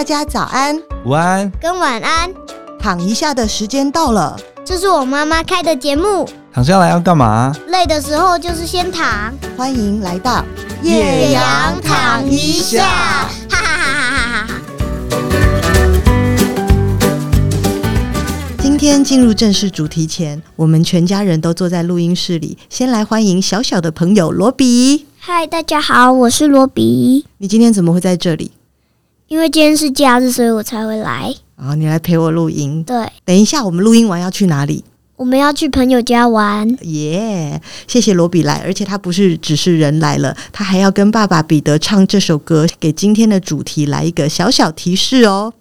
大家早安、午安跟晚安。躺一下的时间到了，这是我妈妈开的节目。躺下来要干嘛？累的时候就是先躺。欢迎来到叶阳躺一下，哈哈哈哈哈哈。今天进入正式主题前，我们全家人都坐在录音室里，先来欢迎小小的朋友罗比。嗨，大家好，我是罗比。你今天怎么会在这里？因为今天是假日，所以我才会来。啊，你来陪我录音。对，等一下我们录音完要去哪里？我们要去朋友家玩。耶，yeah, 谢谢罗比来，而且他不是只是人来了，他还要跟爸爸彼得唱这首歌，给今天的主题来一个小小提示哦。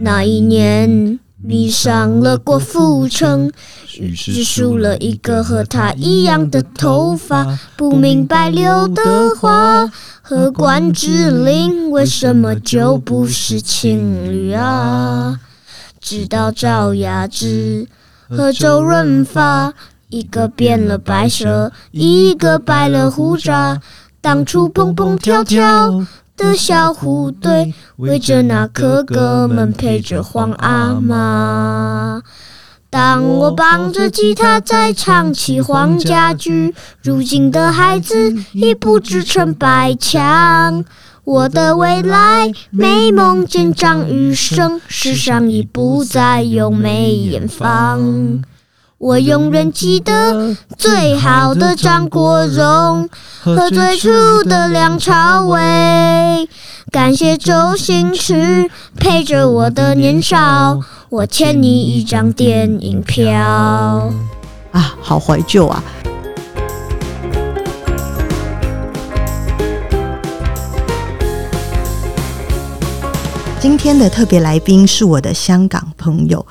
那一年，迷上了郭富城，于是梳了一个和他一样的头发。不明白刘德华和关之琳为什么就不是情侣啊？直到赵雅芝和周润发，一个变了白蛇，一个白了胡渣，当初蹦蹦跳跳。的小虎队围着那哥哥们陪着黄阿妈。当我抱着吉他在唱起黄家驹，如今的孩子已不知陈百强。我的未来没梦见张雨生，世上已不再有梅艳芳。我永远记得最好的张国荣和最初的梁朝伟。感谢周星驰陪着我的年少，我欠你一张电影票。啊，好怀旧啊！今天的特别来宾是我的香港朋友。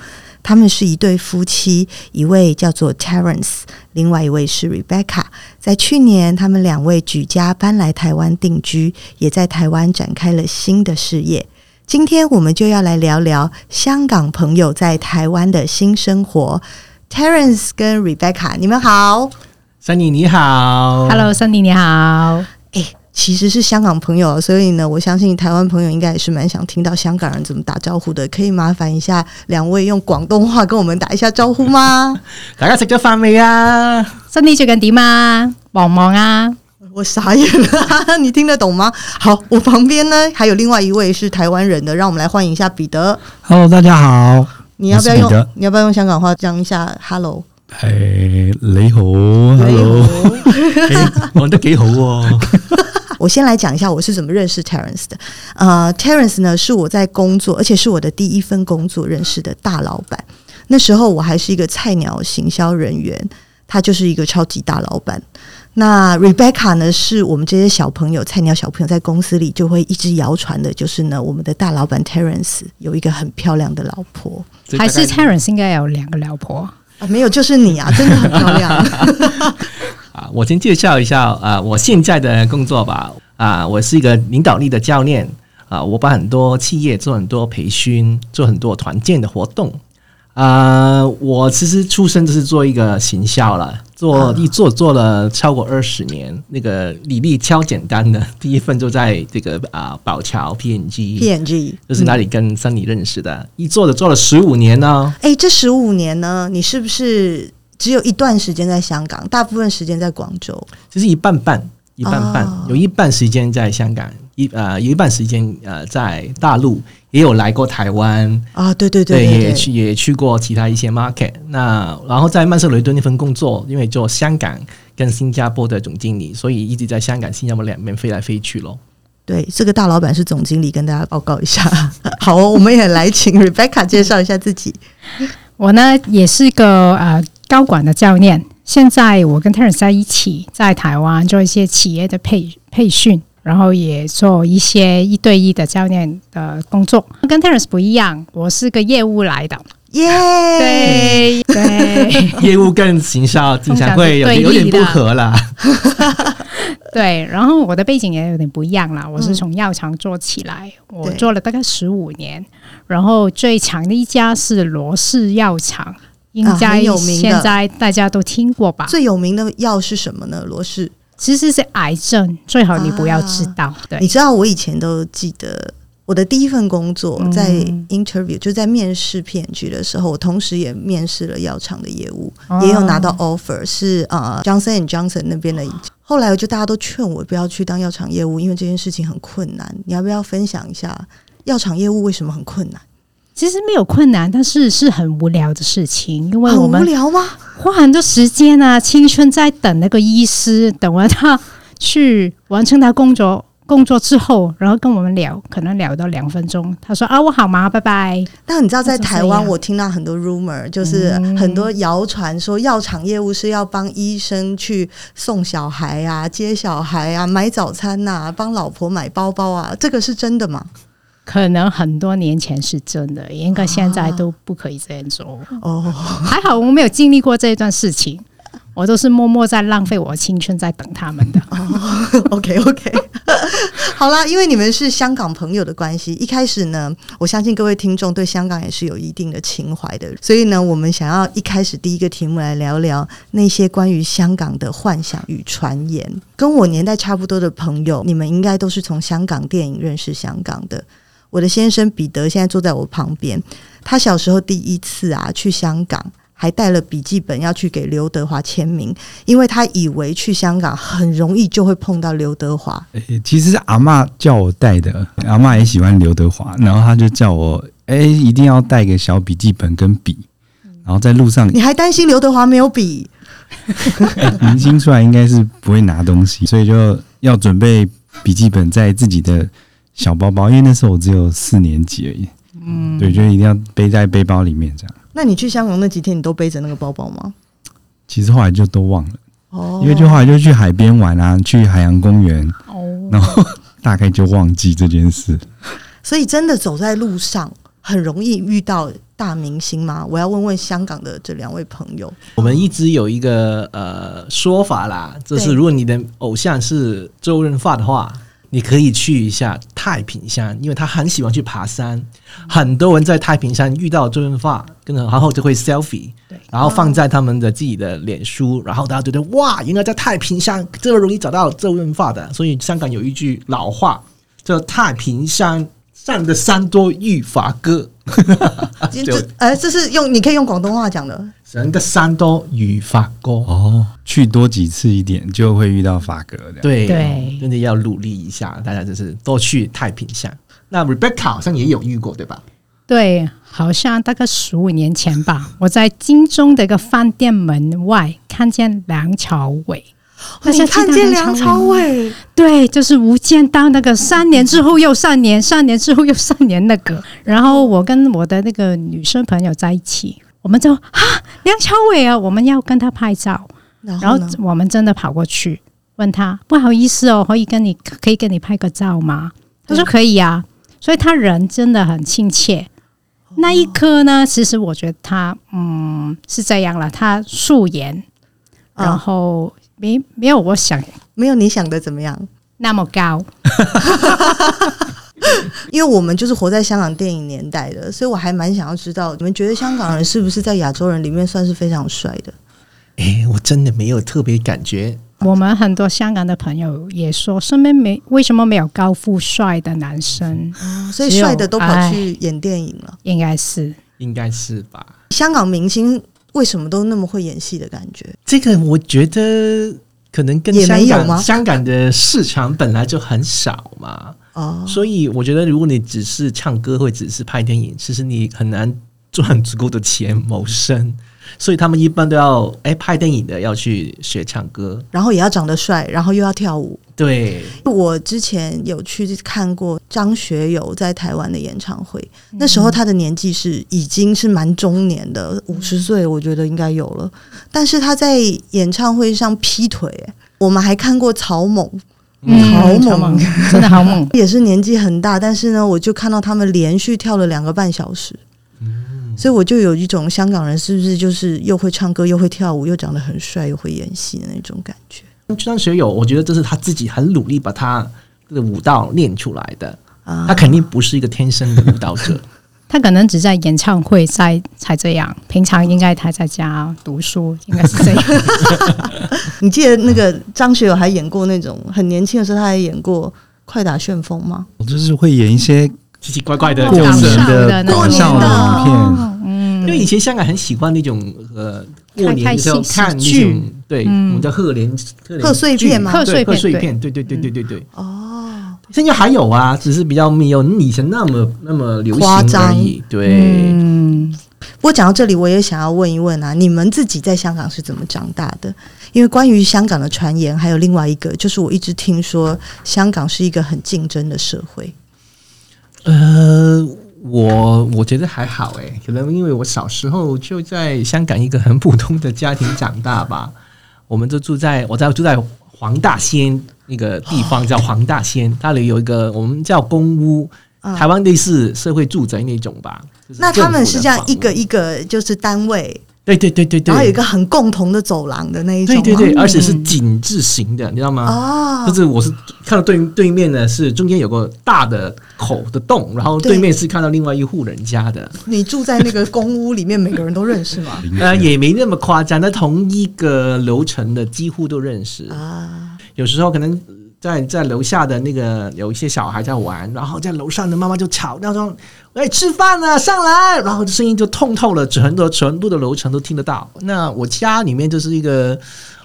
他们是一对夫妻，一位叫做 Terence，另外一位是 Rebecca。在去年，他们两位举家搬来台湾定居，也在台湾展开了新的事业。今天我们就要来聊聊香港朋友在台湾的新生活。Terence 跟 Rebecca，你们好，Sunny 你好，Hello，Sunny 你好。其实是香港朋友，所以呢，我相信台湾朋友应该也是蛮想听到香港人怎么打招呼的。可以麻烦一下两位用广东话跟我们打一下招呼吗？大家食咗饭未啊？身体最近点啊？忙唔忙啊？我傻眼了，你听得懂吗？好，我旁边呢还有另外一位是台湾人的，让我们来欢迎一下彼得。Hello，大家好。你要不要用？你要不要用香港话讲一下 Hello？诶、哎，你好，Hello，讲得几好哦。我先来讲一下我是怎么认识 Terence 的。呃，Terence 呢是我在工作，而且是我的第一份工作认识的大老板。那时候我还是一个菜鸟行销人员，他就是一个超级大老板。那 Rebecca 呢是我们这些小朋友、菜鸟小朋友在公司里就会一直谣传的，就是呢我们的大老板 Terence 有一个很漂亮的老婆，还是 Terence 应该有两个老婆啊？没有，就是你啊，真的很漂亮。啊，我先介绍一下啊，我现在的工作吧。啊，我是一个领导力的教练啊，我把很多企业做很多培训，做很多团建的活动。啊，我其实出生就是做一个行销了，做一做做了超过二十年。那个履历超简单的，第一份就在这个啊宝桥 PNG，PNG 就是那里跟 Sunny 认识的，一做的做了十五年呢。哎，这十五年呢，你是不是？只有一段时间在香港，大部分时间在广州，就是一半半，一半半，哦、有一半时间在香港，一呃有一半时间呃在大陆，也有来过台湾啊、哦，对对对，对，对，也去也去过其他一些 market。那然后在曼彻雷敦那份工作，因为做香港跟新加坡的总经理，所以一直在香港、新加坡两边飞来飞去咯。对，这个大老板是总经理，跟大家报告一下。好、哦，我们也来请 Rebecca 介绍一下自己。我呢也是个呃。高管的教练，现在我跟 Terence 在一起，在台湾做一些企业的培培训，然后也做一些一对一的教练的工作。跟 Terence 不一样，我是个业务来的，耶、yeah!，对对，业务跟行销经常会有有点不合啦。对，然后我的背景也有点不一样啦，我是从药厂做起来，嗯、我做了大概十五年，然后最强的一家是罗氏药厂。应该现在大家都听过吧？最有名的药是什么呢？罗氏其实是癌症，最好你不要知道。啊、对，你知道我以前都记得。我的第一份工作在 interview，、嗯、就在面试骗局的时候，我同时也面试了药厂的业务，哦、也有拿到 offer，是啊、uh, Johnson and Johnson 那边的。后来我就大家都劝我不要去当药厂业务，因为这件事情很困难。你要不要分享一下药厂业务为什么很困难？其实没有困难，但是是很无聊的事情，因为我们聊吗？花很多时间啊，青春在等那个医师，等完他去完成他工作。工作之后，然后跟我们聊，可能聊到两分钟。他说：“啊，我好吗？拜拜。”但你知道，在台湾，我听到很多 rumor，就是很多谣传说药厂业务是要帮医生去送小孩啊、接小孩啊、买早餐呐、啊、帮老婆买包包啊，这个是真的吗？可能很多年前是真的，应该现在都不可以这样做。哦，还好我没有经历过这一段事情。我都是默默在浪费我青春，在等他们的。哦，OK OK，好啦，因为你们是香港朋友的关系，一开始呢，我相信各位听众对香港也是有一定的情怀的，所以呢，我们想要一开始第一个题目来聊聊那些关于香港的幻想与传言。跟我年代差不多的朋友，你们应该都是从香港电影认识香港的。我的先生彼得现在坐在我旁边，他小时候第一次啊去香港。还带了笔记本要去给刘德华签名，因为他以为去香港很容易就会碰到刘德华。欸，其实是阿嬷叫我带的，阿嬷也喜欢刘德华，然后他就叫我，哎、欸，一定要带个小笔记本跟笔，然后在路上。你还担心刘德华没有笔？欸，明星出来应该是不会拿东西，所以就要准备笔记本在自己的小包包，因为那时候我只有四年级而已。嗯，对，就一定要背在背包里面这样。那你去香港那几天，你都背着那个包包吗？其实后来就都忘了哦，因为就后来就去海边玩啊，去海洋公园哦，然后大概就忘记这件事。所以真的走在路上很容易遇到大明星吗？我要问问香港的这两位朋友。我们一直有一个呃说法啦，就是如果你的偶像是周润发的话。你可以去一下太平山，因为他很喜欢去爬山。很多人在太平山遇到周润发，跟然后就会 selfie，然后放在他们的自己的脸书，然后大家觉得哇，原来在太平山这么容易找到周润发的。所以香港有一句老话叫“太平山上的山多遇发哥”。就哎，这是用你可以用广东话讲的。人的山都遇发哥哦，去多几次一点就会遇到法哥的。对对，真的要努力一下，大家就是多去太平山。那 Rebecca 好像也有遇过，对吧？对，好像大概十五年前吧，我在金钟的一个饭店门外看见梁朝伟。你看见梁朝伟？对，就是无间道那个三年之后又三年，三年之后又三年那个。然后我跟我的那个女生朋友在一起。我们就啊，梁朝伟啊，我们要跟他拍照，然后，然后我们真的跑过去问他，不好意思哦，可以跟你可以跟你拍个照吗？他说可以啊，所以他人真的很亲切。那一刻呢，其实我觉得他嗯是这样了，他素颜，然后没没有我想没有你想的怎么样？那么高。因为我们就是活在香港电影年代的，所以我还蛮想要知道，你们觉得香港人是不是在亚洲人里面算是非常帅的？哎，我真的没有特别感觉。我们很多香港的朋友也说，身边没为什么没有高富帅的男生，哦，所以帅的都跑去演电影了。应该是，应该是吧？香港明星为什么都那么会演戏的感觉？这个我觉得可能跟香港香港的市场本来就很少嘛。哦，所以我觉得，如果你只是唱歌或只是拍电影，其实你很难赚足够的钱谋生。所以他们一般都要哎、欸、拍电影的要去学唱歌，然后也要长得帅，然后又要跳舞。对，我之前有去看过张学友在台湾的演唱会，那时候他的年纪是已经是蛮中年的，五十岁我觉得应该有了。但是他在演唱会上劈腿，我们还看过草蜢。嗯，好猛，真的好猛，也是年纪很大，但是呢，我就看到他们连续跳了两个半小时，嗯，所以我就有一种香港人是不是就是又会唱歌又会跳舞又长得很帅又会演戏的那种感觉。张学友，我觉得这是他自己很努力把他的舞蹈练出来的，啊，他肯定不是一个天生的舞蹈者。他可能只在演唱会才才这样，平常应该他在家读书，应该是这样。你记得那个张学友还演过那种很年轻的时候，他还演过《快打旋风》吗？我就是会演一些奇奇怪怪的过年的搞笑的影片。嗯，因为以前香港很喜欢那种呃过年的时候看那种对，我们叫贺年贺岁片嘛，贺岁贺岁片，对对对对对对。哦。现在还有啊，只是比较没有以前那么那么流行而已。对，嗯。不过讲到这里，我也想要问一问啊，你们自己在香港是怎么长大的？因为关于香港的传言，还有另外一个，就是我一直听说香港是一个很竞争的社会。呃，我我觉得还好哎，可能因为我小时候就在香港一个很普通的家庭长大吧。我们就住在我在住在黄大仙。那个地方叫黄大仙，那里有一个我们叫公屋，台湾类似社会住宅那种吧。那他们是这样一个一个就是单位，对对对对对，然后有一个很共同的走廊的那一种，对对对，而且是井字型的，你知道吗？哦，就是我是看到对对面呢是中间有个大的口的洞，然后对面是看到另外一户人家的。你住在那个公屋里面，每个人都认识吗？呃，也没那么夸张，那同一个楼层的几乎都认识啊。有时候可能在在楼下的那个有一些小孩在玩，然后在楼上的妈妈就吵，那种“哎，吃饭了，上来”，然后声音就通透了，很多全部的楼层都听得到。那我家里面就是一个，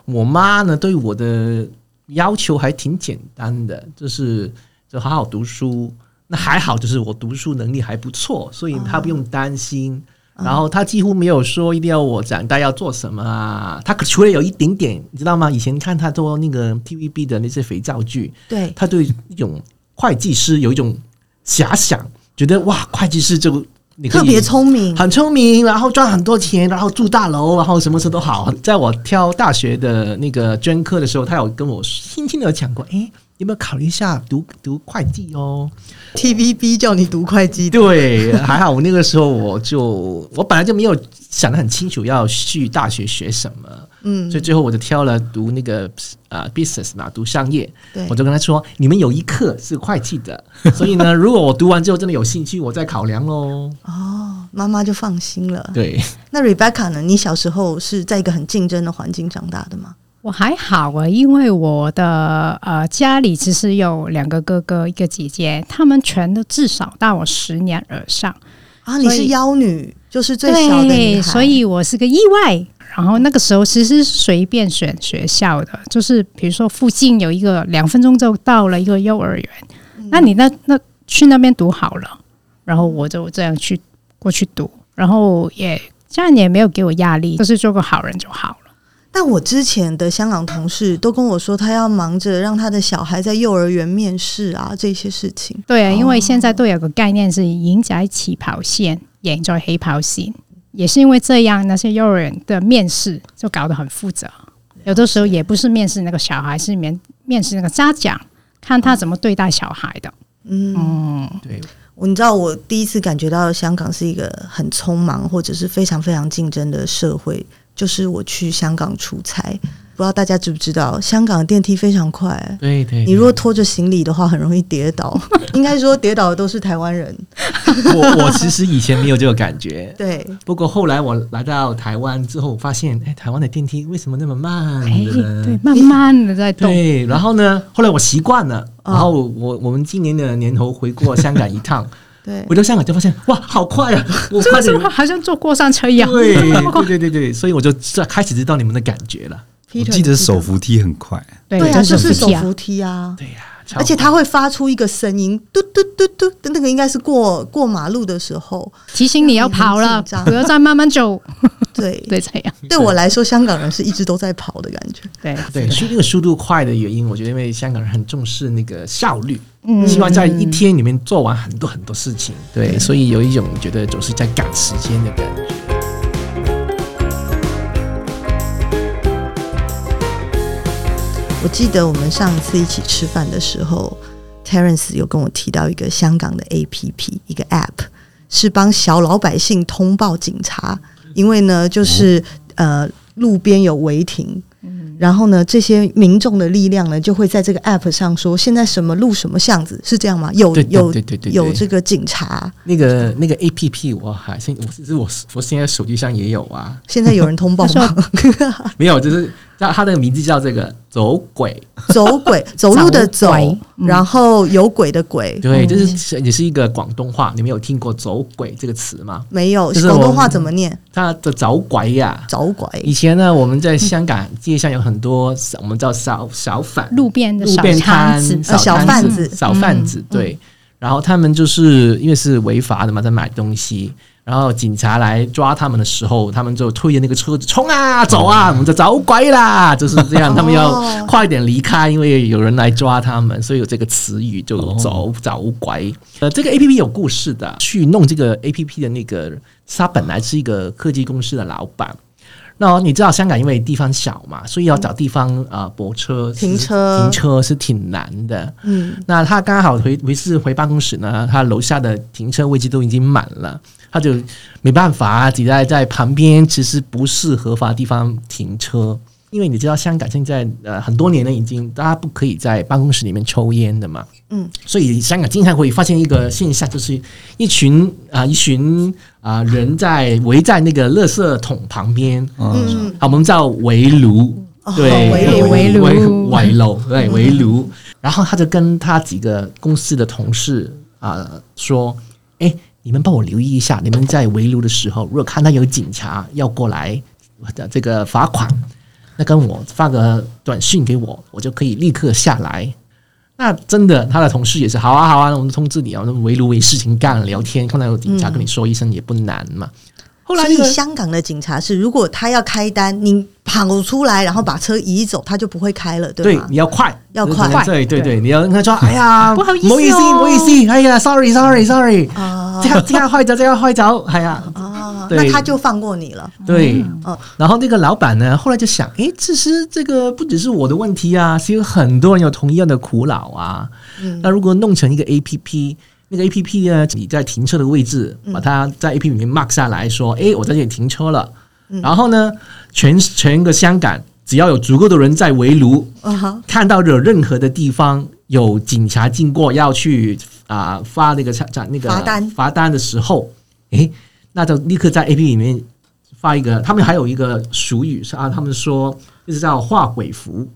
我妈呢对我的要求还挺简单的，就是就好好读书。那还好，就是我读书能力还不错，所以她不用担心。然后他几乎没有说一定要我长大要做什么啊，他除了有一点点，你知道吗？以前看他做那个 TVB 的那些肥皂剧，对，他对一种会计师有一种遐想，觉得哇，会计师就你特别聪明，很聪明，然后赚很多钱，然后住大楼，然后什么事都好。在我挑大学的那个专科的时候，他有跟我轻轻的讲过，哎。有没有考虑一下读读会计哦？TVB 叫你读会计，对，还好我那个时候我就我本来就没有想得很清楚要去大学学什么，嗯，所以最后我就挑了读那个啊 business 嘛，读商业。对，我就跟他说，你们有一课是会计的，所以呢，如果我读完之后真的有兴趣，我再考量喽。哦，妈妈就放心了。对，那 Rebecca 呢？你小时候是在一个很竞争的环境长大的吗？我还好啊，因为我的呃家里其实有两个哥哥，一个姐姐，他们全都至少大我十年而上啊。你是妖女，就是最小的女孩，所以我是个意外。然后那个时候其实随便选学校的，就是比如说附近有一个两分钟就到了一个幼儿园，嗯、那你那那去那边读好了，然后我就这样去过去读，然后也家人也没有给我压力，就是做个好人就好了。但我之前的香港同事都跟我说，他要忙着让他的小孩在幼儿园面试啊，这些事情。对啊，因为现在都有个概念是赢在起跑线，赢在起跑线，也是因为这样，那些幼儿园的面试就搞得很复杂。有的时候也不是面试那个小孩，是面面试那个家长，看他怎么对待小孩的。嗯，嗯对，我你知道，我第一次感觉到香港是一个很匆忙或者是非常非常竞争的社会。就是我去香港出差，不知道大家知不知道，香港电梯非常快。对对，你如果拖着行李的话，很容易跌倒。应该说跌倒的都是台湾人。我我其实以前没有这个感觉。对，不过后来我来到台湾之后，发现哎，台湾的电梯为什么那么慢？哎，对，慢慢的在动。对，然后呢，后来我习惯了。然后我我们今年的年头回过香港一趟。对，回到香港就发现哇，好快啊！我快点，好像坐过山车一样。对 对对对，所以我就开始知道你们的感觉了。我记得手扶梯很快，对啊，就是手扶梯啊。对呀，而且它会发出一个声音，嘟嘟嘟嘟的，那个应该是过过马路的时候。提醒你要跑了，不要再慢慢走。对。对，这样。对我来说，香港人是一直都在跑的感觉。对。对，所以那个速度快的原因，我觉得因为香港人很重视那个效率。希望在一天里面做完很多很多事情，对，所以有一种觉得总是在赶时间的感觉。我记得我们上一次一起吃饭的时候，Terence 有跟我提到一个香港的 APP，一个 App，是帮小老百姓通报警察，因为呢，就是呃路边有违停。然后呢，这些民众的力量呢，就会在这个 app 上说，现在什么路什么巷子是这样吗？有有对对对有这个警察，那个那个 app 我还现我是我我现在手机上也有啊。现在有人通报吗？没有，就是叫他的名字叫这个走鬼，走鬼 走路的走，然后有鬼的鬼。对，就是也是一个广东话，你们有听过走鬼这个词吗？没有，广东话怎么念？他的走鬼呀，走鬼。以前呢，我们在香港街上有很多，我们叫小小贩，路边的路边摊、小贩子、小贩子。对，然后他们就是因为是违法的嘛，在买东西。然后警察来抓他们的时候，他们就推着那个车子冲啊走啊，我们就走鬼啦，就是这样。他们要快点离开，因为有人来抓他们，所以有这个词语就走走鬼。呃，这个 A P P 有故事的，去弄这个 A P P 的那个，他本来是一个科技公司的老板。那你知道香港因为地方小嘛，所以要找地方啊泊车停车停车是挺难的。嗯，那他刚好回回是回办公室呢，他楼下的停车位置都已经满了，他就没办法挤在在旁边，其实不是合法地方停车。因为你知道香港现在呃很多年了，已经大家不可以在办公室里面抽烟的嘛，嗯，所以香港经常会发现一个现象，就是一群啊、呃、一群啊、呃、人在围在那个垃圾桶旁边，嗯，好，我们叫围炉，对，围炉。围炉围炉，对，围炉，然后他就跟他几个公司的同事啊、呃、说，哎，你们帮我留意一下，你们在围炉的时候，如果看到有警察要过来的这个罚款。那跟我发个短信给我，我就可以立刻下来。那真的，他的同事也是好啊好啊，我们通知你啊，我们围炉围事情干，聊天，看到有警察跟你说一声也不难嘛。嗯、后来、那个，所以香港的警察是，如果他要开单，你跑出来，然后把车移走，他就不会开了，对吗？对，你要快，要快，对对对，你要跟他说，哎呀，不好意思，不好意思，不好意思，哎呀，sorry sorry sorry，啊，这样这样坏着，这样坏着，哎呀。那他就放过你了。对，嗯，然后那个老板呢，后来就想，诶，其实这个不只是我的问题啊，是有很多人有同样的苦恼啊。嗯，那如果弄成一个 APP，那个 APP 呢，你在停车的位置，把它在 APP 里面 mark 下来说，诶，我在这里停车了。然后呢，全全个香港只要有足够的人在围炉，看到有任何的地方有警察经过要去啊发那个那个罚单罚单的时候，诶。那就立刻在 A P P 里面发一个，他们还有一个俗语是啊，他们说就是叫画鬼符，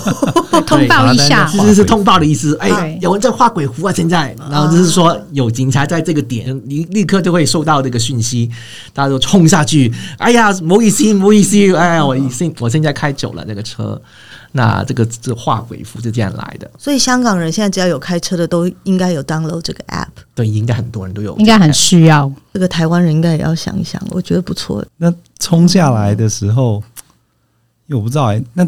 通报一下，其实是通报的意思。哎，有人在画鬼符啊，现在，然后就是说有警察在这个点，你立刻就会收到这个讯息，大家都冲下去。哎呀，不好意思，不好意思，哎，我现我现在开久了那个车。那这个这画鬼符是这样来的，所以香港人现在只要有开车的，都应该有 download 这个 app。对，应该很多人都有，应该很需要。这个台湾人应该也要想一想，我觉得不错。那冲下来的时候，因为我不知道哎、欸，那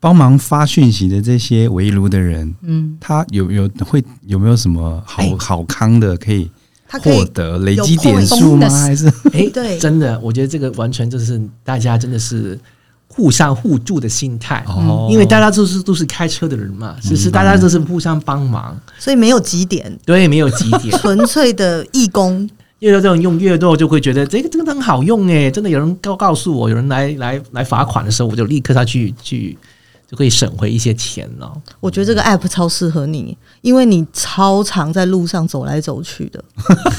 帮忙发讯息的这些围炉的人，嗯，他有有会有没有什么好好康的可以获得累积点数吗？还是哎，对，真的，我觉得这个完全就是大家真的是。互相互助的心态，哦，因为大家都是都是开车的人嘛，只是大家都是互相帮忙，所以没有几点，对，没有几点，纯粹的义工。越多这种用越多，就会觉得这个真的很好用哎，真的有人告告诉我，有人来来来罚款的时候，我就立刻他去去就可以省回一些钱了。我觉得这个 app 超适合你，因为你超常在路上走来走去的。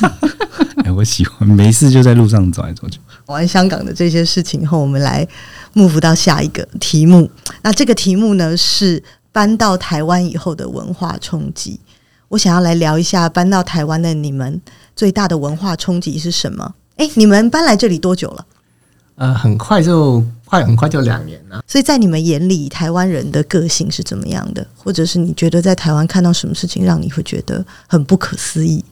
哎，我喜欢没事就在路上走来走去。完香港的这些事情后，我们来 move 到下一个题目。那这个题目呢，是搬到台湾以后的文化冲击。我想要来聊一下搬到台湾的你们最大的文化冲击是什么？哎，你们搬来这里多久了？呃，很快就快，很快就两年了。所以在你们眼里，台湾人的个性是怎么样的？或者是你觉得在台湾看到什么事情让你会觉得很不可思议？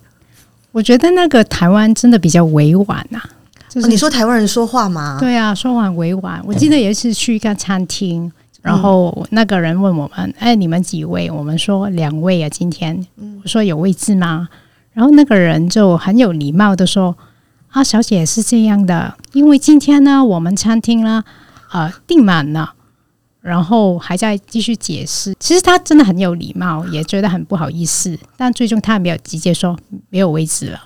我觉得那个台湾真的比较委婉呐、啊。就是、哦、你说台湾人说话吗？对啊，说话委婉。我记得有一次去一个餐厅，然后那个人问我们：“哎，你们几位？”我们说：“两位啊，今天。”我说：“有位置吗？”然后那个人就很有礼貌的说：“啊，小姐是这样的，因为今天呢，我们餐厅呢，呃，订满了。”然后还在继续解释，其实他真的很有礼貌，也觉得很不好意思，但最终他没有直接说没有位置了。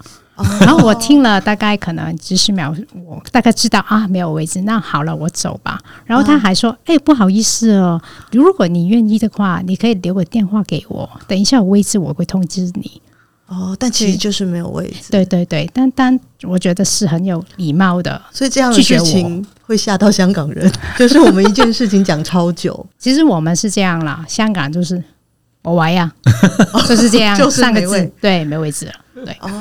然后我听了大概可能几十秒，我大概知道啊没有位置，那好了，我走吧。然后他还说：“哎、欸，不好意思哦，如果你愿意的话，你可以留个电话给我，等一下有位置我会通知你。”哦，但其实就是没有位置。对对对，但但我觉得是很有礼貌的，所以这样的事情会吓到香港人。就是我们一件事情讲超久，其实我们是这样啦，香港就是我玩呀，就是这样，就是三个字，对，没位置了。对哦，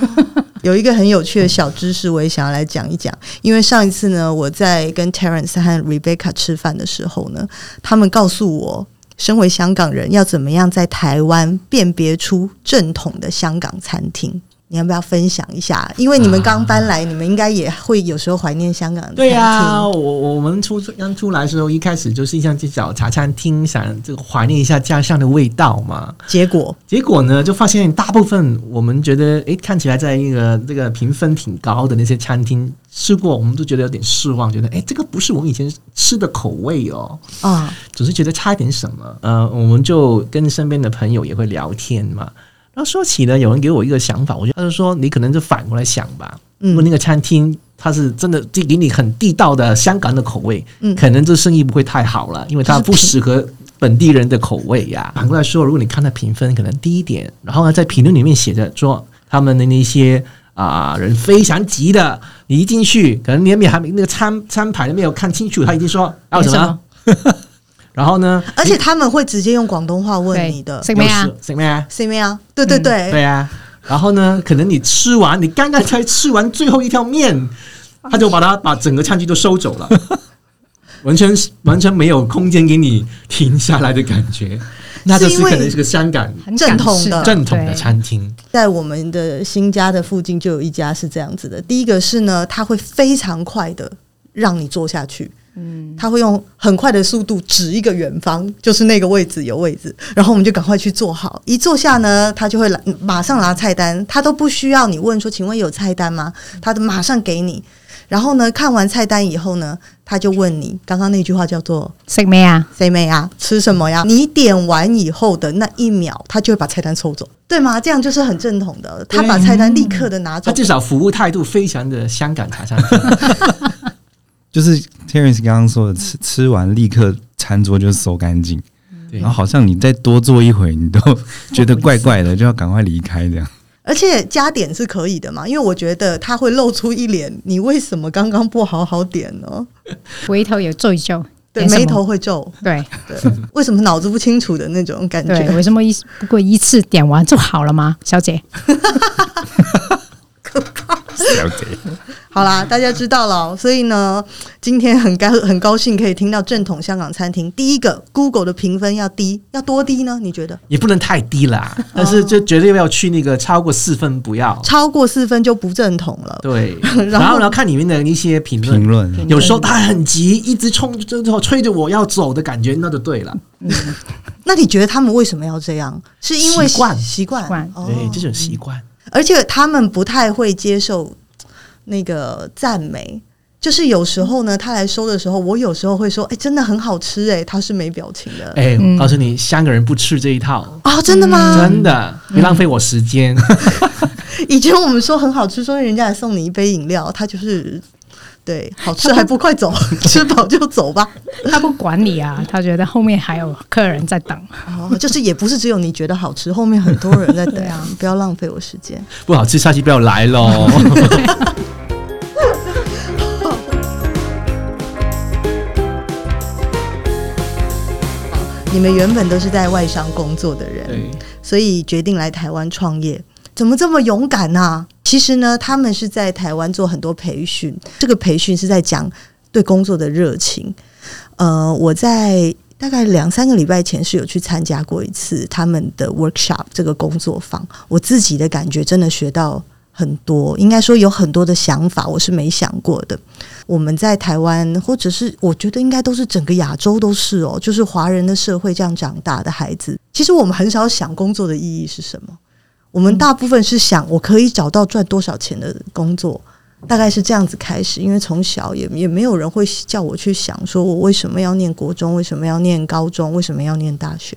有一个很有趣的小知识，我也想要来讲一讲。因为上一次呢，我在跟 Terence 和 Rebecca 吃饭的时候呢，他们告诉我，身为香港人要怎么样在台湾辨别出正统的香港餐厅。你要不要分享一下？因为你们刚搬来，啊、你们应该也会有时候怀念香港的。对呀、啊，我我们出刚出来的时候，一开始就是像去找茶餐厅，想这个怀念一下家乡的味道嘛。结果结果呢，就发现大部分我们觉得，哎，看起来在一个这个评分挺高的那些餐厅吃过，我们都觉得有点失望，觉得哎，这个不是我们以前吃的口味哦。啊，总是觉得差一点什么。呃，我们就跟身边的朋友也会聊天嘛。然后说起呢，有人给我一个想法，我觉得他就说，你可能就反过来想吧。嗯，如果那个餐厅它是真的给你很地道的香港的口味，嗯，可能这生意不会太好了，因为它不适合本地人的口味呀。反过来说，如果你看它评分可能低一点，然后呢，在评论里面写着说他们的那些啊、呃、人非常急的，你一进去可能连面还没那个餐餐牌都没有看清楚，他已经说还有什么？然后呢？而且他们会直接用广东话问你的，什么呀？什么呀？什么呀？对对对，嗯、对啊。然后呢？可能你吃完，你刚刚才吃完最后一条面，他就把它把整个餐具都收走了，完全完全没有空间给你停下来的感觉。那就是可能是个香港正统的正统的餐厅，在我们的新家的附近就有一家是这样子的。第一个是呢，他会非常快的让你坐下去。嗯，他会用很快的速度指一个远方，就是那个位置有位置，然后我们就赶快去坐好。一坐下呢，他就会来马上拿菜单，他都不需要你问说，请问有菜单吗？他都马上给你。然后呢，看完菜单以后呢，他就问你，刚刚那句话叫做食咩啊？食咩啊？吃什么呀？你点完以后的那一秒，他就会把菜单抽走，对吗？这样就是很正统的，他把菜单立刻的拿走。他至少服务态度非常的香港茶餐厅。就是 Terence 刚刚说的，吃吃完立刻餐桌就收干净，然后好像你再多坐一会，你都觉得怪怪的，就要赶快离开这样。而且加点是可以的嘛，因为我觉得他会露出一脸，你为什么刚刚不好好点呢？回头也皱一皱，对，眉头会皱，对对，为什么脑子不清楚的那种感觉？为什么一不过一次点完就好了吗，小姐？好啦，大家知道了，所以呢，今天很高很高兴可以听到正统香港餐厅。第一个，Google 的评分要低，要多低呢？你觉得？也不能太低啦，但是就绝对要去那个超过四分，不要超过四分就不正统了。对，然后然后看里面的一些评论，评论有时候他很急，一直冲着之后催着我要走的感觉，那就对了。嗯，那你觉得他们为什么要这样？是因为习惯习惯？对，这种习惯，而且他们不太会接受。那个赞美，就是有时候呢，他来收的时候，我有时候会说：“哎、欸，真的很好吃。”哎，他是没表情的。哎、欸，我告诉你，香港人不吃这一套啊、哦！真的吗？真的，别浪费我时间。以前我们说很好吃，说人家来送你一杯饮料，他就是对好吃还不快走，吃饱就走吧。他不管你啊，他觉得后面还有客人在等。哦，就是也不是只有你觉得好吃，后面很多人在等啊！不要浪费我时间。不好吃，下期不要来喽。你们原本都是在外商工作的人，所以决定来台湾创业，怎么这么勇敢呢、啊？其实呢，他们是在台湾做很多培训，这个培训是在讲对工作的热情。呃，我在大概两三个礼拜前是有去参加过一次他们的 workshop 这个工作坊，我自己的感觉真的学到很多，应该说有很多的想法我是没想过的。我们在台湾，或者是我觉得应该都是整个亚洲都是哦，就是华人的社会这样长大的孩子，其实我们很少想工作的意义是什么。我们大部分是想我可以找到赚多少钱的工作，大概是这样子开始。因为从小也也没有人会叫我去想，说我为什么要念国中，为什么要念高中，为什么要念大学，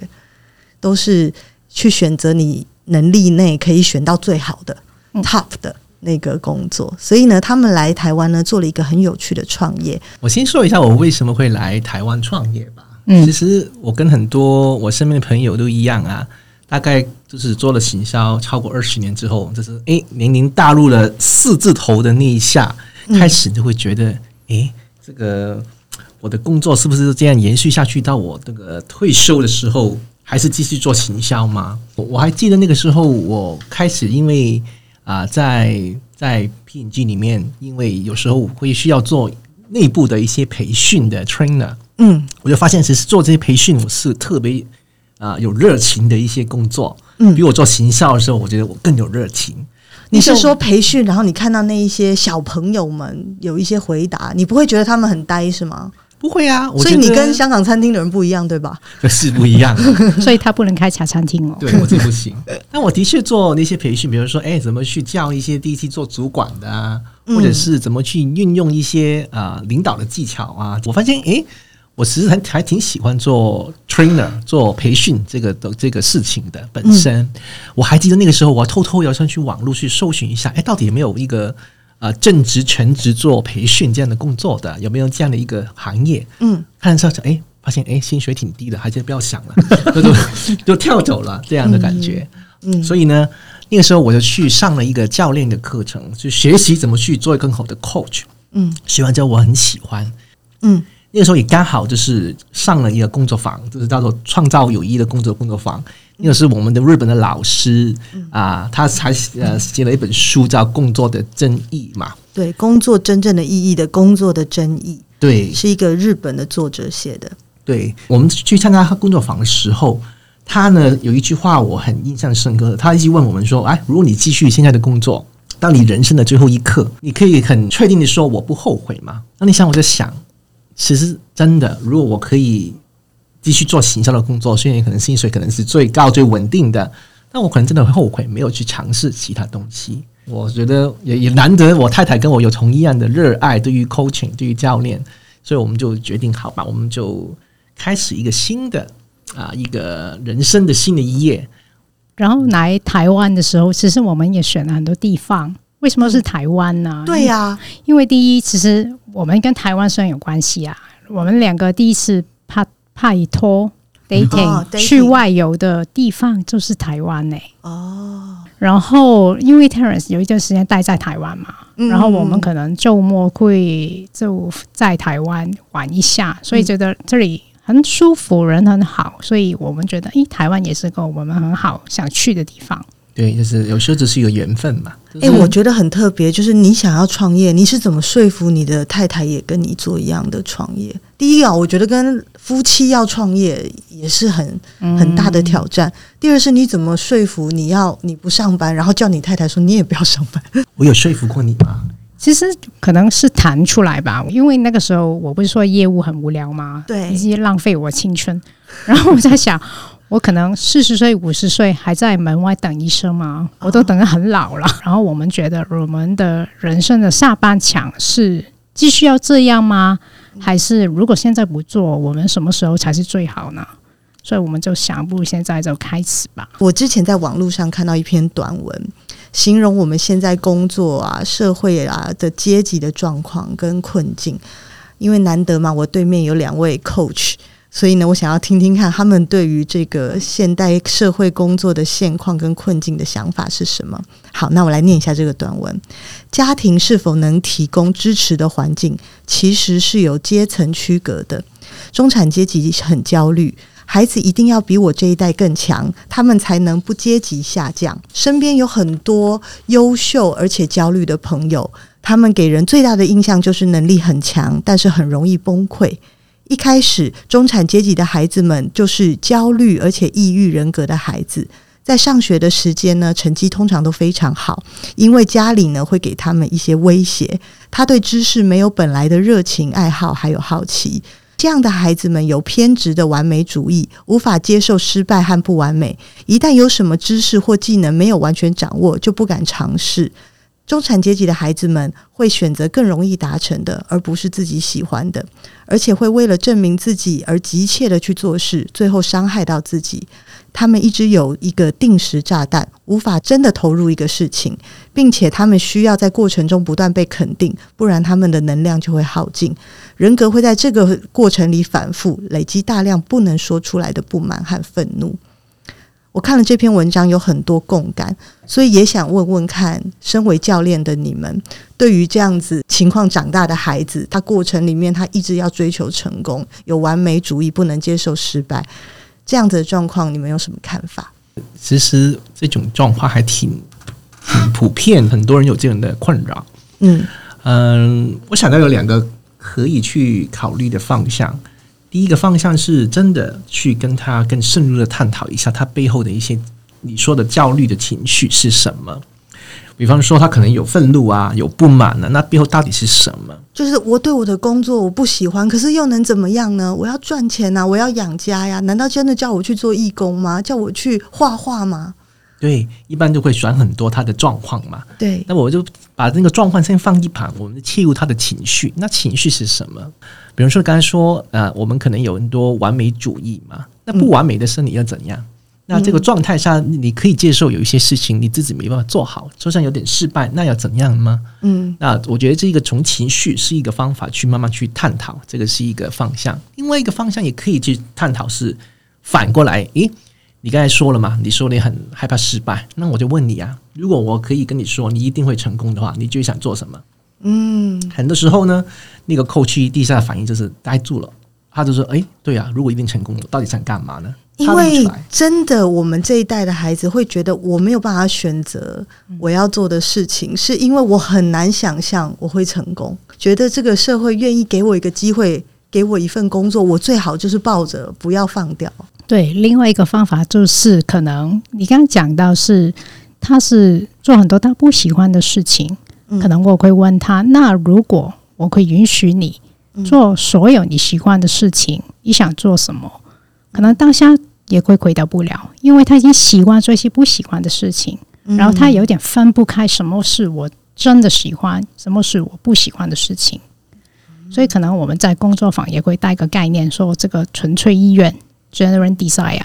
都是去选择你能力内可以选到最好的 top 的。那个工作，所以呢，他们来台湾呢，做了一个很有趣的创业。我先说一下我为什么会来台湾创业吧。嗯，其实我跟很多我身边的朋友都一样啊，大概就是做了行销超过二十年之后，就是诶，年龄大入了四字头的那一下，开始就会觉得，诶，这个。我的工作是不是这样延续下去到我这个退休的时候，还是继续做行销吗？我我还记得那个时候，我开始因为啊、呃，在在 P&G 里面，因为有时候会需要做内部的一些培训的 trainer，嗯，我就发现其实做这些培训我是特别啊、呃、有热情的一些工作，嗯，比我做行销的时候，我觉得我更有热情。你是说培训，然后你看到那一些小朋友们有一些回答，你不会觉得他们很呆是吗？不会啊，所以你跟香港餐厅的人不一样，对吧？是不一样，所以他不能开茶餐厅哦。对，我这不行。但我的确做那些培训，比如说，哎，怎么去教一些第一期做主管的啊，或者是怎么去运用一些啊、呃、领导的技巧啊。我发现，哎，我其实还还挺喜欢做 trainer 做培训这个的这个事情的本身。嗯、我还记得那个时候，我偷偷要上去网络去搜寻一下，哎，到底有没有一个。啊，正职全职做培训这样的工作的，有没有这样的一个行业？嗯，看上去哎，发现哎，薪水挺低的，还是不要想了，就就就跳走了这样的感觉。嗯，所以呢，那个时候我就去上了一个教练的课程，去学习怎么去做更好的 coach。嗯，学完之后我很喜欢。嗯，那个时候也刚好就是上了一个工作坊，就是叫做创造友谊的工作工作坊。那个是我们的日本的老师啊，他才呃写了一本书叫《工作的真意》嘛。对，工作真正的意义的工作的真意，对，是一个日本的作者写的。对，我们去参加他工作坊的时候，他呢有一句话我很印象深刻，他一直问我们说：“哎，如果你继续现在的工作，到你人生的最后一刻，你可以很确定的说我不后悔吗？”那你想，我在想，其实真的，如果我可以。继续做行销的工作，虽然可能薪水可能是最高最稳定的，但我可能真的会后悔没有去尝试其他东西。我觉得也也难得我太太跟我有同一样的热爱，对于 coaching，对于教练，所以我们就决定好吧，我们就开始一个新的啊一个人生的新的一页。然后来台湾的时候，其实我们也选了很多地方。为什么是台湾呢？对呀、啊，因为第一，其实我们跟台湾虽然有关系啊，我们两个第一次怕。拍拖 dating 去外游的地方就是台湾呢、欸。哦，然后因为 Terence 有一段时间待在台湾嘛，嗯、然后我们可能周末会就在台湾玩一下，所以觉得这里很舒服，人很好，所以我们觉得，诶，台湾也是个我们很好想去的地方。对，就是有时候只是一个缘分嘛。哎、就是欸，我觉得很特别，就是你想要创业，你是怎么说服你的太太也跟你做一样的创业？第一啊，我觉得跟夫妻要创业也是很很大的挑战。嗯、第二是，你怎么说服你要你不上班，然后叫你太太说你也不要上班？我有说服过你吗？其实可能是谈出来吧，因为那个时候我不是说业务很无聊吗？对，以及浪费我青春。然后我在想。我可能四十岁、五十岁还在门外等医生吗？我都等得很老了。然后我们觉得，我们的人生的下半场是继续要这样吗？还是如果现在不做，我们什么时候才是最好呢？所以我们就想，不如现在就开始吧。我之前在网络上看到一篇短文，形容我们现在工作啊、社会啊的阶级的状况跟困境。因为难得嘛，我对面有两位 coach。所以呢，我想要听听看他们对于这个现代社会工作的现况跟困境的想法是什么。好，那我来念一下这个短文：家庭是否能提供支持的环境，其实是有阶层区隔的。中产阶级很焦虑，孩子一定要比我这一代更强，他们才能不阶级下降。身边有很多优秀而且焦虑的朋友，他们给人最大的印象就是能力很强，但是很容易崩溃。一开始，中产阶级的孩子们就是焦虑而且抑郁人格的孩子，在上学的时间呢，成绩通常都非常好，因为家里呢会给他们一些威胁。他对知识没有本来的热情、爱好还有好奇。这样的孩子们有偏执的完美主义，无法接受失败和不完美。一旦有什么知识或技能没有完全掌握，就不敢尝试。中产阶级的孩子们会选择更容易达成的，而不是自己喜欢的，而且会为了证明自己而急切地去做事，最后伤害到自己。他们一直有一个定时炸弹，无法真的投入一个事情，并且他们需要在过程中不断被肯定，不然他们的能量就会耗尽，人格会在这个过程里反复累积大量不能说出来的不满和愤怒。我看了这篇文章，有很多共感，所以也想问问看，身为教练的你们，对于这样子情况长大的孩子，他过程里面他一直要追求成功，有完美主义，不能接受失败，这样子的状况，你们有什么看法？其实这种状况还挺挺普遍，很多人有这样的困扰。嗯嗯，我想到有两个可以去考虑的方向。第一个方向是真的去跟他更深入的探讨一下他背后的一些你说的焦虑的情绪是什么？比方说他可能有愤怒啊，有不满啊，那背后到底是什么？就是我对我的工作我不喜欢，可是又能怎么样呢？我要赚钱呐，我要养家呀，难道真的叫我去做义工吗？叫我去画画吗？对，一般就会选很多他的状况嘛。对，那我就把那个状况先放一旁，我们切入他的情绪。那情绪是什么？比如说刚才说，呃，我们可能有很多完美主义嘛。那不完美的是你要怎样？嗯、那这个状态下，你可以接受有一些事情你自己没办法做好，就算有点失败，那要怎样吗？嗯，那我觉得这个从情绪是一个方法去慢慢去探讨，这个是一个方向。另外一个方向也可以去探讨是反过来，诶。你刚才说了嘛？你说你很害怕失败，那我就问你啊，如果我可以跟你说你一定会成功的话，你最想做什么？嗯，很多时候呢，那个 coach 第一下的反应就是呆住了，他就说：“哎，对啊，如果一定成功，我到底想干嘛呢？”因为真的，我们这一代的孩子会觉得我没有办法选择我要做的事情，是因为我很难想象我会成功，觉得这个社会愿意给我一个机会，给我一份工作，我最好就是抱着不要放掉。对，另外一个方法就是，可能你刚刚讲到是，他是做很多他不喜欢的事情，可能我会问他，那如果我可以允许你做所有你喜欢的事情，你想做什么？可能当下也会回答不了，因为他已经习惯做一些不喜欢的事情，然后他有点分不开什么是我真的喜欢，什么是我不喜欢的事情，所以可能我们在工作坊也会带个概念，说这个纯粹意愿。（general desire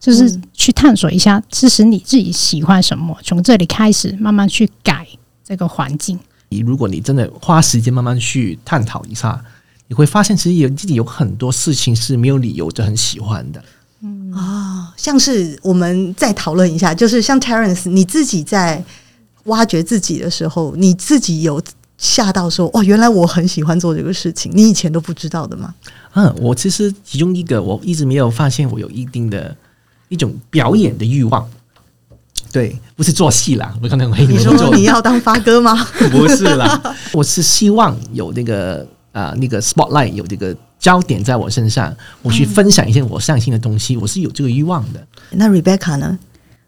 就是去探索一下，其实你自己喜欢什么，从这里开始慢慢去改这个环境。你如果你真的花时间慢慢去探讨一下，你会发现其实有自己有很多事情是没有理由就很喜欢的。嗯啊、哦，像是我们再讨论一下，就是像 Terence，你自己在挖掘自己的时候，你自己有吓到说，哦，原来我很喜欢做这个事情，你以前都不知道的吗？嗯，我其实其中一个，我一直没有发现我有一定的一种表演的欲望。对，不是做戏啦，我可能会你说你要当发哥吗？不是啦，我是希望有那个啊、呃，那个 spotlight 有这个焦点在我身上，我去分享一些我上心的东西，我是有这个欲望的。那 Rebecca 呢？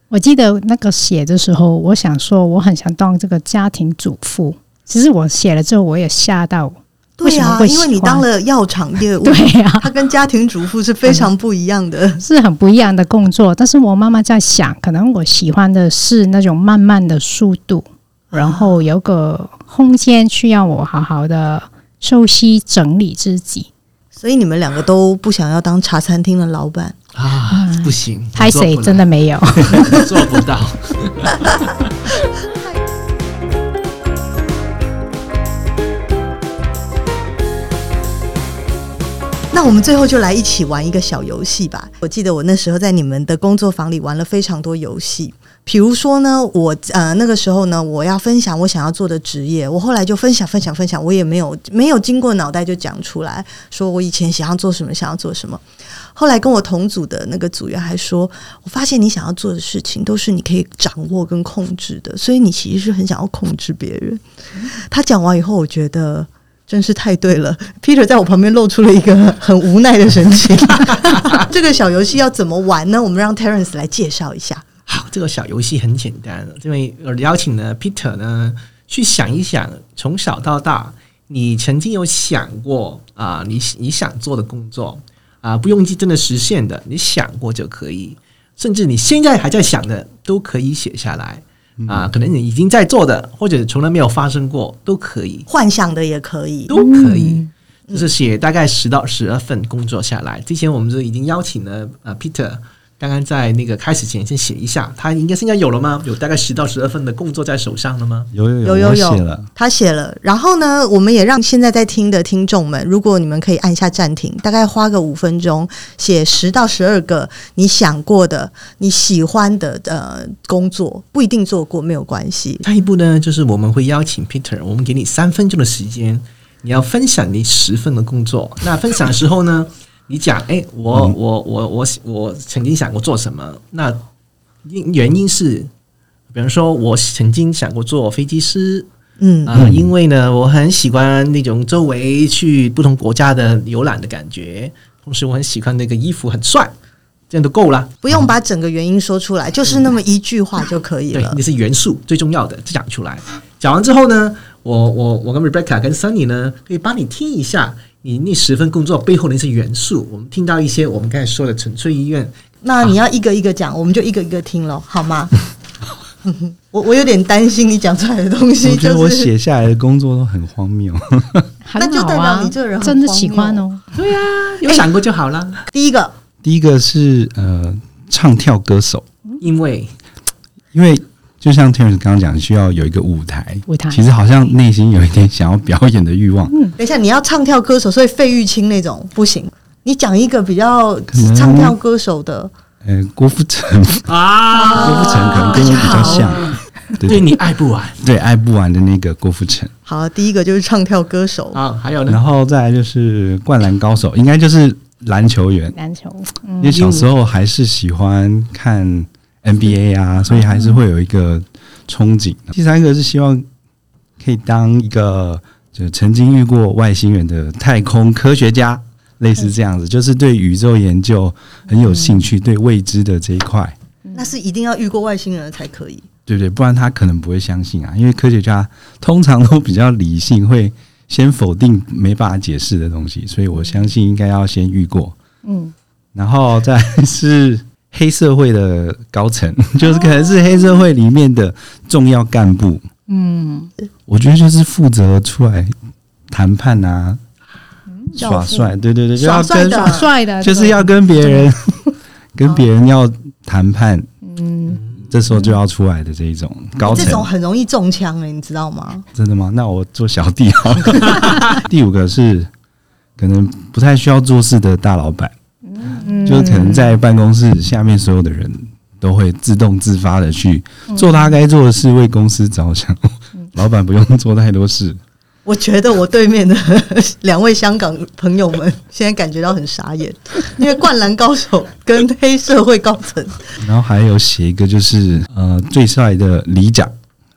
我记得那个写的时候，我想说我很想当这个家庭主妇，其实我写了之后，我也吓到。对呀、啊，因为你当了药厂业务，对呀、啊，他跟家庭主妇是非常不一样的，嗯、是很不一样的工作。但是我妈妈在想，可能我喜欢的是那种慢慢的速度，然后有个空间需要我好好的休息整理自己。所以你们两个都不想要当茶餐厅的老板啊？不行，拍谁真的没有 做不到。那我们最后就来一起玩一个小游戏吧。我记得我那时候在你们的工作坊里玩了非常多游戏，比如说呢，我呃那个时候呢，我要分享我想要做的职业，我后来就分享分享分享，我也没有没有经过脑袋就讲出来，说我以前想要做什么，想要做什么。后来跟我同组的那个组员还说，我发现你想要做的事情都是你可以掌握跟控制的，所以你其实是很想要控制别人。他讲完以后，我觉得。真是太对了，Peter 在我旁边露出了一个很无奈的神情。这个小游戏要怎么玩呢？我们让 Terence 来介绍一下。好，这个小游戏很简单，因为邀请呢 Peter 呢，去想一想，从小到大，你曾经有想过啊，你你想做的工作啊，不用去真的实现的，你想过就可以，甚至你现在还在想的，都可以写下来。啊，可能你已经在做的，或者从来没有发生过，都可以，幻想的也可以，都可以。就是写大概十到十二份工作下来，之前我们就已经邀请了呃 Peter。刚刚在那个开始前先写一下，他应该现在有了吗？有大概十到十二份的工作在手上了吗？有有有有有写了，他写了。然后呢，我们也让现在在听的听众们，如果你们可以按下暂停，大概花个五分钟，写十到十二个你想过的、你喜欢的呃工作，不一定做过没有关系。下一步呢，就是我们会邀请 Peter，我们给你三分钟的时间，你要分享你十份的工作。那分享的时候呢？你讲，哎、欸，我我我我我曾经想过做什么？那因原因是，比方说，我曾经想过做飞机师，嗯啊、呃，因为呢，我很喜欢那种周围去不同国家的游览的感觉，同时我很喜欢那个衣服很帅，这样就够了，不用把整个原因说出来，就是那么一句话就可以了。对，那是元素最重要的，就讲出来。讲完之后呢，我我我跟 Rebecca 跟 Sunny 呢，可以帮你听一下。你那十份工作背后的一些元素，我们听到一些我们刚才说的纯粹医院，那你要一个一个讲，啊、我们就一个一个听了，好吗？我我有点担心你讲出来的东西，我觉得我写下来的工作都很荒谬，那就代表你这个人真的喜欢哦。对啊，有想过就好了。欸、第一个，第一个是呃，唱跳歌手，因为因为。就像 Terence 刚刚讲，需要有一个舞台。舞台其实好像内心有一点想要表演的欲望。嗯，等一下，你要唱跳歌手，所以费玉清那种不行。你讲一个比较唱跳歌手的，呃，郭富城啊，郭富城可能跟你比较像。对，对你爱不完，对爱不完的那个郭富城。好，第一个就是唱跳歌手啊，还有呢，然后再来就是灌篮高手，应该就是篮球员。篮球，因为小时候还是喜欢看。NBA 啊，所以还是会有一个憧憬。第三个是希望可以当一个就曾经遇过外星人的太空科学家，类似这样子，就是对宇宙研究很有兴趣，对未知的这一块。那是一定要遇过外星人才可以，对不对？不然他可能不会相信啊。因为科学家通常都比较理性，会先否定没办法解释的东西，所以我相信应该要先遇过。嗯，然后再是。黑社会的高层，就是可能是黑社会里面的重要干部。嗯，我觉得就是负责出来谈判啊，耍帅，对对对，就要跟耍帅的，就是要跟别人跟别人要谈判。嗯，这时候就要出来的这一种高层，这种很容易中枪诶，你知道吗？真的吗？那我做小弟好。第五个是可能不太需要做事的大老板。就是可能在办公室下面，所有的人都会自动自发的去做他该做的事，为公司着想。老板不用做太多事。我觉得我对面的两位香港朋友们现在感觉到很傻眼，因为灌篮高手跟黑社会高层，然后还有写一个就是呃最帅的里长，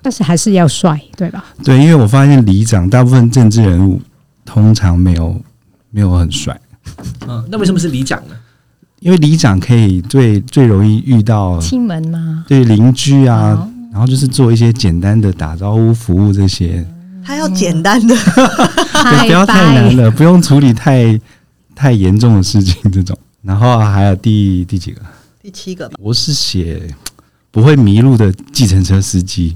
但是还是要帅，对吧？对，因为我发现里长大部分政治人物通常没有没有很帅。嗯，那为什么是里长呢？因为里长可以最最容易遇到亲门吗？对邻居啊，哦、然后就是做一些简单的打招呼服务这些。他要简单的，对，不要太难了，不用处理太太严重的事情这种。然后还有第第几个？第七个吧。我是写不会迷路的计程车司机，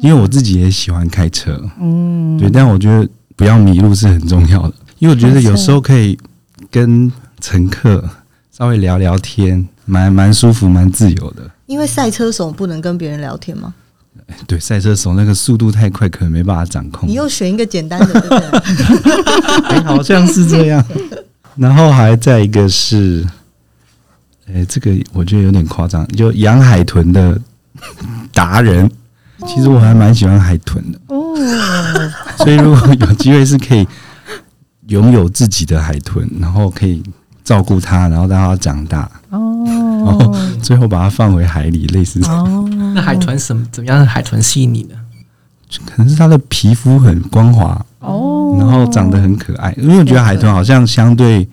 因为我自己也喜欢开车。嗯，对，但我觉得不要迷路是很重要的，因为我觉得有时候可以跟乘客。稍微聊聊天，蛮蛮舒服，蛮自由的。因为赛车手不能跟别人聊天吗？对，赛车手那个速度太快，可能没办法掌控。你又选一个简单的，对不对？欸，好像是这样。然后还再一个是，哎、欸，这个我觉得有点夸张，就养海豚的达人。其实我还蛮喜欢海豚的哦，所以如果有机会是可以拥有自己的海豚，然后可以。照顾它，然后让它长大哦，然后最后把它放回海里，类似。哦，那海豚什么怎么样？海豚吸引你呢？可能是它的皮肤很光滑哦，然后长得很可爱。因为我觉得海豚好像相对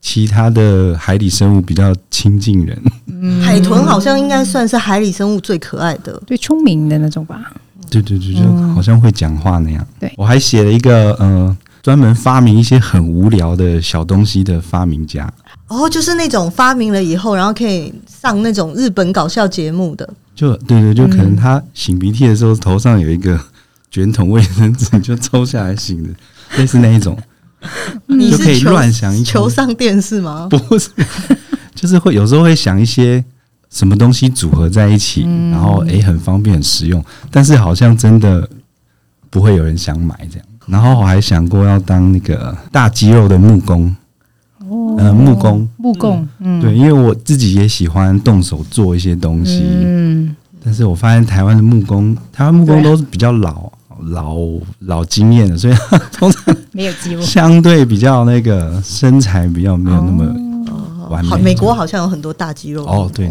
其他的海底生物比较亲近人。嗯，海豚好像应该算是海底生物最可爱的，最聪明的那种吧？对对对，就好像会讲话那样。对，我还写了一个呃。专门发明一些很无聊的小东西的发明家，哦，就是那种发明了以后，然后可以上那种日本搞笑节目的，就对对，就可能他擤鼻涕的时候，头上有一个卷筒卫生纸，就抽下来擤的，类似那一种，你就可以乱想一球上电视吗？不是，就是会有时候会想一些什么东西组合在一起，然后诶很方便很实用，但是好像真的不会有人想买这样。然后我还想过要当那个大肌肉的木工。呃，木工，木工，嗯，对，因为我自己也喜欢动手做一些东西，嗯，但是我发现台湾的木工，台湾木工都是比较老、老、老经验的，所以 通常没有肌肉，相对比较那个身材比较没有那么完美。好，美国好像有很多大肌肉。哦，对，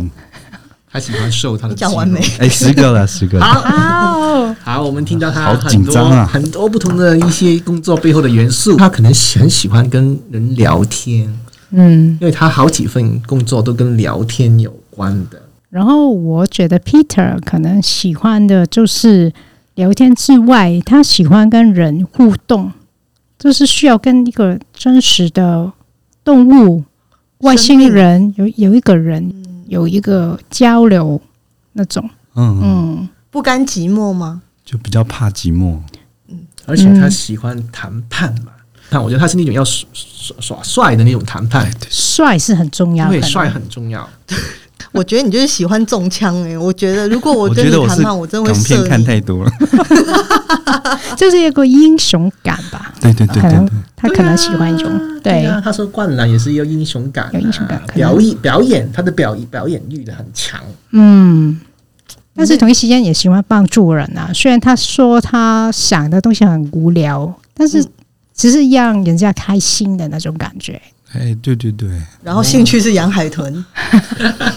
他喜欢瘦，他的讲完美，哎，十个了，十个了，好，好，我们听到他好紧张啊，很多不同的一些工作背后的元素，他可能很喜欢跟人聊天。嗯，因为他好几份工作都跟聊天有关的。然后我觉得 Peter 可能喜欢的就是聊天之外，他喜欢跟人互动，就是需要跟一个真实的动物、外星人有有一个人有一个交流那种。嗯嗯，不甘寂寞吗？就比较怕寂寞。嗯，而且他喜欢谈判嘛。但我觉得他是那种要耍耍帅的那种谈判，帅是很重要，对，帅很重要。我觉得你就是喜欢中枪哎！我觉得如果我跟你谈判，我真的会射你。看太多了，就是一个英雄感吧？对对对对对，他可能喜欢一种。对啊，他说灌篮也是有英雄感，有英雄感，表演表演他的表表演欲的很强。嗯，但是同一时间也喜欢帮助人啊。虽然他说他想的东西很无聊，但是。只是让人家开心的那种感觉。哎，对对对。然后兴趣是养海豚。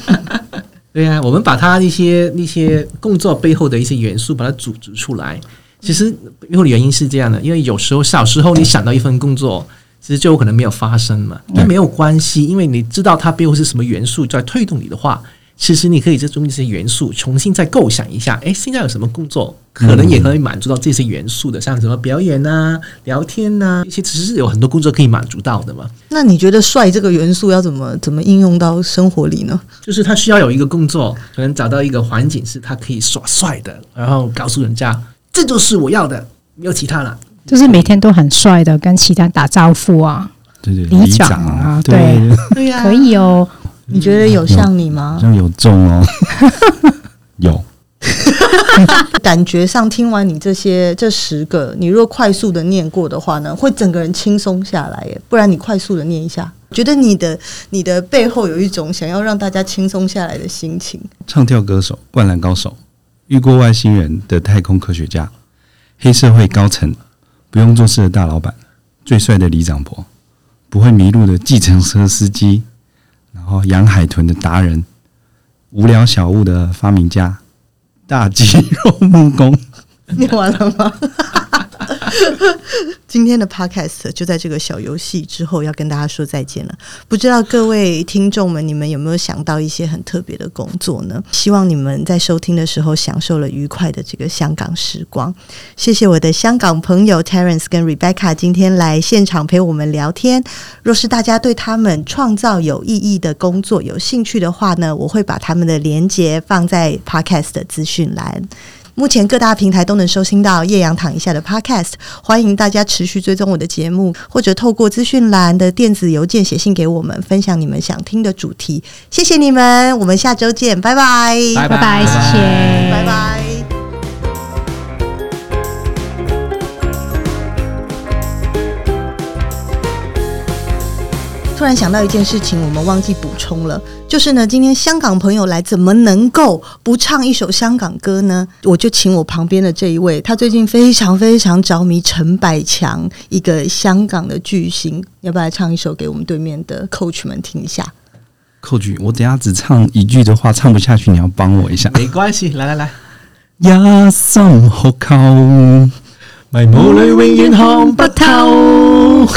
对呀、啊，我们把它一些那些工作背后的一些元素，把它组织出来。其实背后的原因是这样的，因为有时候小时候你想到一份工作，其实就有可能没有发生嘛。但没有关系，因为你知道它背后是什么元素在推动你的话。其实你可以这种这些元素重新再构想一下，哎，现在有什么工作可能也可以满足到这些元素的，像什么表演啊、聊天呐，一些其实是有很多工作可以满足到的嘛。那你觉得帅这个元素要怎么怎么应用到生活里呢？就是他需要有一个工作，可能找到一个环境是他可以耍帅的，然后告诉人家这就是我要的，没有其他了。就是每天都很帅的跟其他打招呼啊，对对，里长啊，对对 呀，可以哦。你觉得有像你吗？好像有中哦，有。感觉上听完你这些这十个，你若快速的念过的话呢，会整个人轻松下来耶。不然你快速的念一下，觉得你的你的背后有一种想要让大家轻松下来的心情。唱跳歌手、灌篮高手、遇过外星人的太空科学家、黑社会高层、不用做事的大老板、最帅的李长伯、不会迷路的计程车司机。哦养海豚的达人，无聊小物的发明家，大肌肉 木工，念完了吗？今天的 podcast 就在这个小游戏之后要跟大家说再见了。不知道各位听众们，你们有没有想到一些很特别的工作呢？希望你们在收听的时候享受了愉快的这个香港时光。谢谢我的香港朋友 Terence 跟 Rebecca 今天来现场陪我们聊天。若是大家对他们创造有意义的工作有兴趣的话呢，我会把他们的连接放在 podcast 的资讯栏。目前各大平台都能收听到叶阳躺一下的 Podcast，欢迎大家持续追踪我的节目，或者透过资讯栏的电子邮件写信给我们，分享你们想听的主题。谢谢你们，我们下周见，拜拜，拜拜，谢谢，拜拜。突然想到一件事情，我们忘记补充了，就是呢，今天香港朋友来，怎么能够不唱一首香港歌呢？我就请我旁边的这一位，他最近非常非常着迷陈百强，一个香港的巨星，要不要来唱一首给我们对面的 Coach 们听一下？Coach，我等下只唱一句的话，唱不下去，你要帮我一下。没关系，来来来，一心渴求，迷雾里永远看不透。